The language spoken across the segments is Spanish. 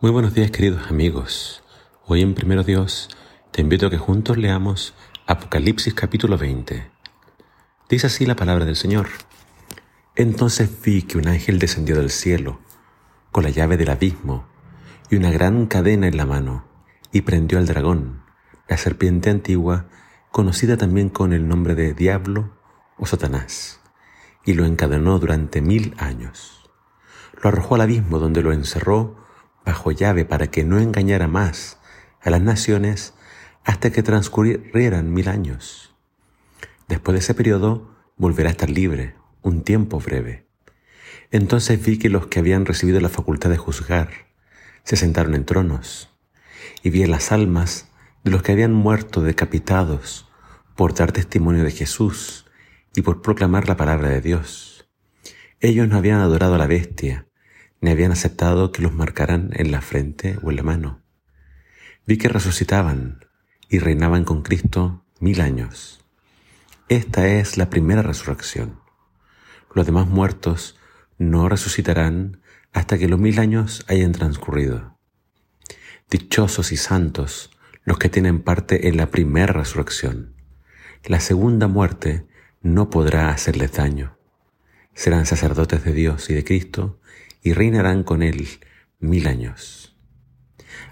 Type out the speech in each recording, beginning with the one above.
Muy buenos días queridos amigos. Hoy en Primero Dios te invito a que juntos leamos Apocalipsis capítulo 20. Dice así la palabra del Señor. Entonces vi que un ángel descendió del cielo con la llave del abismo y una gran cadena en la mano y prendió al dragón, la serpiente antigua, conocida también con el nombre de Diablo o Satanás, y lo encadenó durante mil años. Lo arrojó al abismo donde lo encerró bajo llave para que no engañara más a las naciones hasta que transcurrieran mil años. Después de ese periodo volverá a estar libre, un tiempo breve. Entonces vi que los que habían recibido la facultad de juzgar se sentaron en tronos, y vi las almas de los que habían muerto decapitados por dar testimonio de Jesús y por proclamar la palabra de Dios. Ellos no habían adorado a la bestia, ni habían aceptado que los marcaran en la frente o en la mano. Vi que resucitaban y reinaban con Cristo mil años. Esta es la primera resurrección. Los demás muertos no resucitarán hasta que los mil años hayan transcurrido. Dichosos y santos los que tienen parte en la primera resurrección. La segunda muerte no podrá hacerles daño. Serán sacerdotes de Dios y de Cristo y reinarán con él mil años.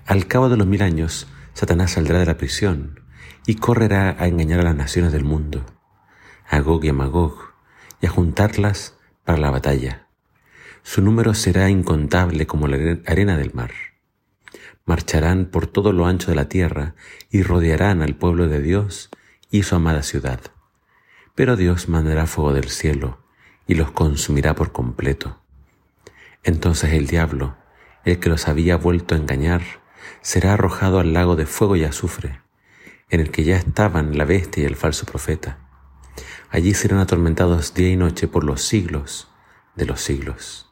Al cabo de los mil años, Satanás saldrá de la prisión y correrá a engañar a las naciones del mundo, a Gog y a Magog, y a juntarlas para la batalla. Su número será incontable como la arena del mar. Marcharán por todo lo ancho de la tierra y rodearán al pueblo de Dios y su amada ciudad. Pero Dios mandará fuego del cielo y los consumirá por completo. Entonces el diablo, el que los había vuelto a engañar, será arrojado al lago de fuego y azufre, en el que ya estaban la bestia y el falso profeta. Allí serán atormentados día y noche por los siglos de los siglos.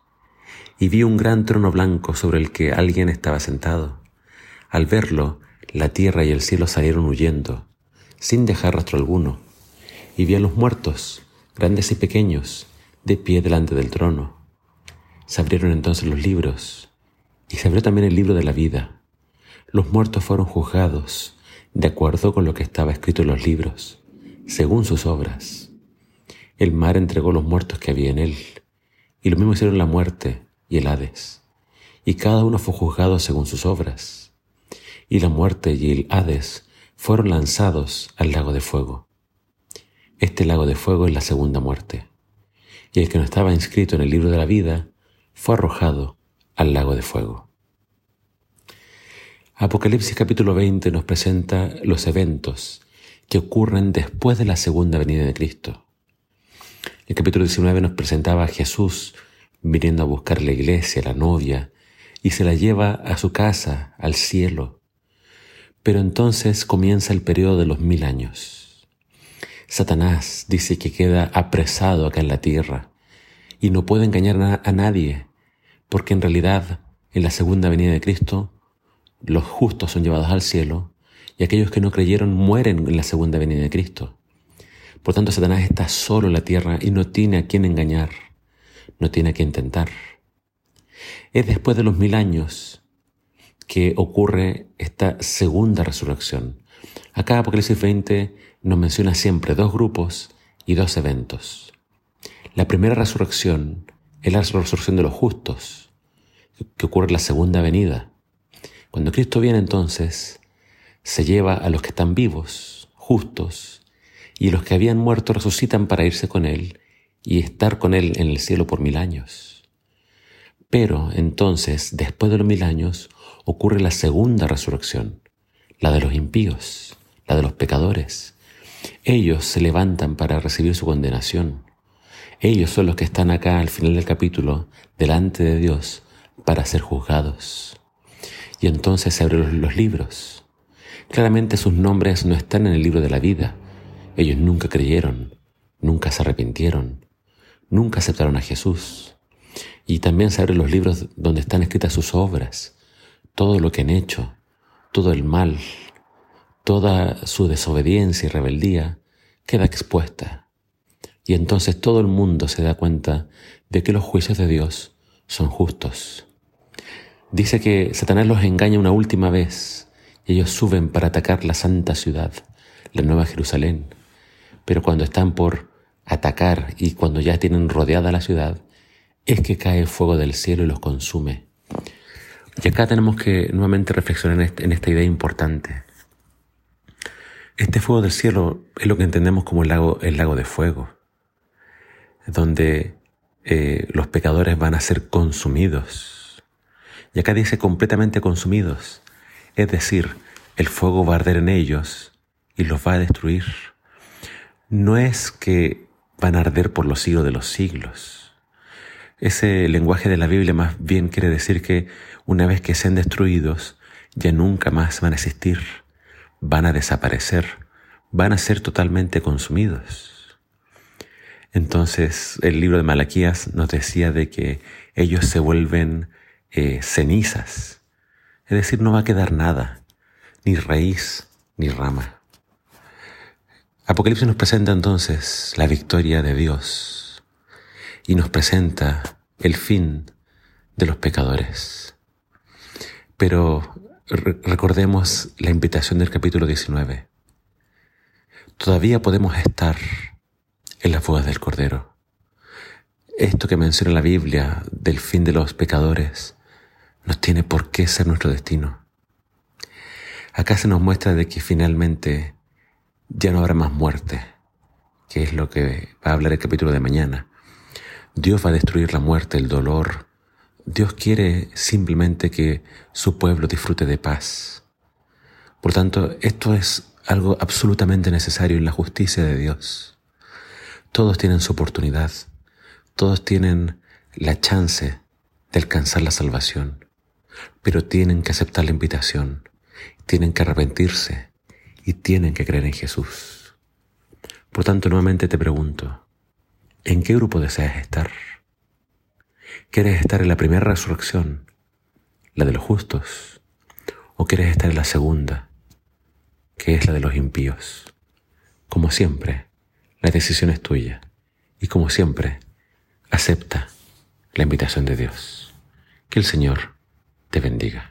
Y vi un gran trono blanco sobre el que alguien estaba sentado. Al verlo, la tierra y el cielo salieron huyendo, sin dejar rastro alguno. Y vi a los muertos, grandes y pequeños, de pie delante del trono se abrieron entonces los libros y se abrió también el libro de la vida. Los muertos fueron juzgados de acuerdo con lo que estaba escrito en los libros, según sus obras. El mar entregó los muertos que había en él, y lo mismo hicieron la muerte y el Hades, y cada uno fue juzgado según sus obras. Y la muerte y el Hades fueron lanzados al lago de fuego. Este lago de fuego es la segunda muerte, y el que no estaba inscrito en el libro de la vida fue arrojado al lago de fuego. Apocalipsis capítulo 20 nos presenta los eventos que ocurren después de la segunda venida de Cristo. El capítulo 19 nos presentaba a Jesús viniendo a buscar la iglesia, la novia, y se la lleva a su casa, al cielo. Pero entonces comienza el periodo de los mil años. Satanás dice que queda apresado acá en la tierra y no puede engañar a nadie, porque en realidad en la segunda venida de Cristo los justos son llevados al cielo y aquellos que no creyeron mueren en la segunda venida de Cristo. Por tanto, Satanás está solo en la tierra y no tiene a quien engañar, no tiene a quien tentar. Es después de los mil años que ocurre esta segunda resurrección. Acá Apocalipsis 20 nos menciona siempre dos grupos y dos eventos. La primera resurrección es la resurrección de los justos, que ocurre en la segunda venida. Cuando Cristo viene entonces, se lleva a los que están vivos, justos, y los que habían muerto resucitan para irse con Él y estar con Él en el cielo por mil años. Pero entonces, después de los mil años, ocurre la segunda resurrección, la de los impíos, la de los pecadores. Ellos se levantan para recibir su condenación. Ellos son los que están acá al final del capítulo, delante de Dios, para ser juzgados. Y entonces se abren los libros. Claramente sus nombres no están en el libro de la vida. Ellos nunca creyeron, nunca se arrepintieron, nunca aceptaron a Jesús. Y también se abren los libros donde están escritas sus obras, todo lo que han hecho, todo el mal, toda su desobediencia y rebeldía queda expuesta y entonces todo el mundo se da cuenta de que los juicios de Dios son justos. Dice que Satanás los engaña una última vez y ellos suben para atacar la santa ciudad, la Nueva Jerusalén. Pero cuando están por atacar y cuando ya tienen rodeada la ciudad, es que cae el fuego del cielo y los consume. Y acá tenemos que nuevamente reflexionar en esta idea importante. Este fuego del cielo es lo que entendemos como el lago, el lago de fuego, donde eh, los pecadores van a ser consumidos. Y acá dice completamente consumidos, es decir, el fuego va a arder en ellos y los va a destruir. No es que van a arder por los siglos de los siglos. Ese lenguaje de la Biblia más bien quiere decir que una vez que sean destruidos, ya nunca más van a existir, van a desaparecer, van a ser totalmente consumidos. Entonces el libro de Malaquías nos decía de que ellos se vuelven eh, cenizas, es decir, no va a quedar nada, ni raíz ni rama. Apocalipsis nos presenta entonces la victoria de Dios y nos presenta el fin de los pecadores. Pero recordemos la invitación del capítulo 19. Todavía podemos estar en las bodas del Cordero. Esto que menciona la Biblia del fin de los pecadores no tiene por qué ser nuestro destino. Acá se nos muestra de que finalmente ya no habrá más muerte, que es lo que va a hablar el capítulo de mañana. Dios va a destruir la muerte, el dolor. Dios quiere simplemente que su pueblo disfrute de paz. Por tanto, esto es algo absolutamente necesario en la justicia de Dios. Todos tienen su oportunidad, todos tienen la chance de alcanzar la salvación, pero tienen que aceptar la invitación, tienen que arrepentirse, y tienen que creer en Jesús. Por tanto, nuevamente te pregunto, ¿en qué grupo deseas estar? ¿Quieres estar en la primera resurrección, la de los justos? ¿O quieres estar en la segunda, que es la de los impíos? Como siempre, la decisión es tuya. Y como siempre, acepta la invitación de Dios. Que el Señor te bendiga.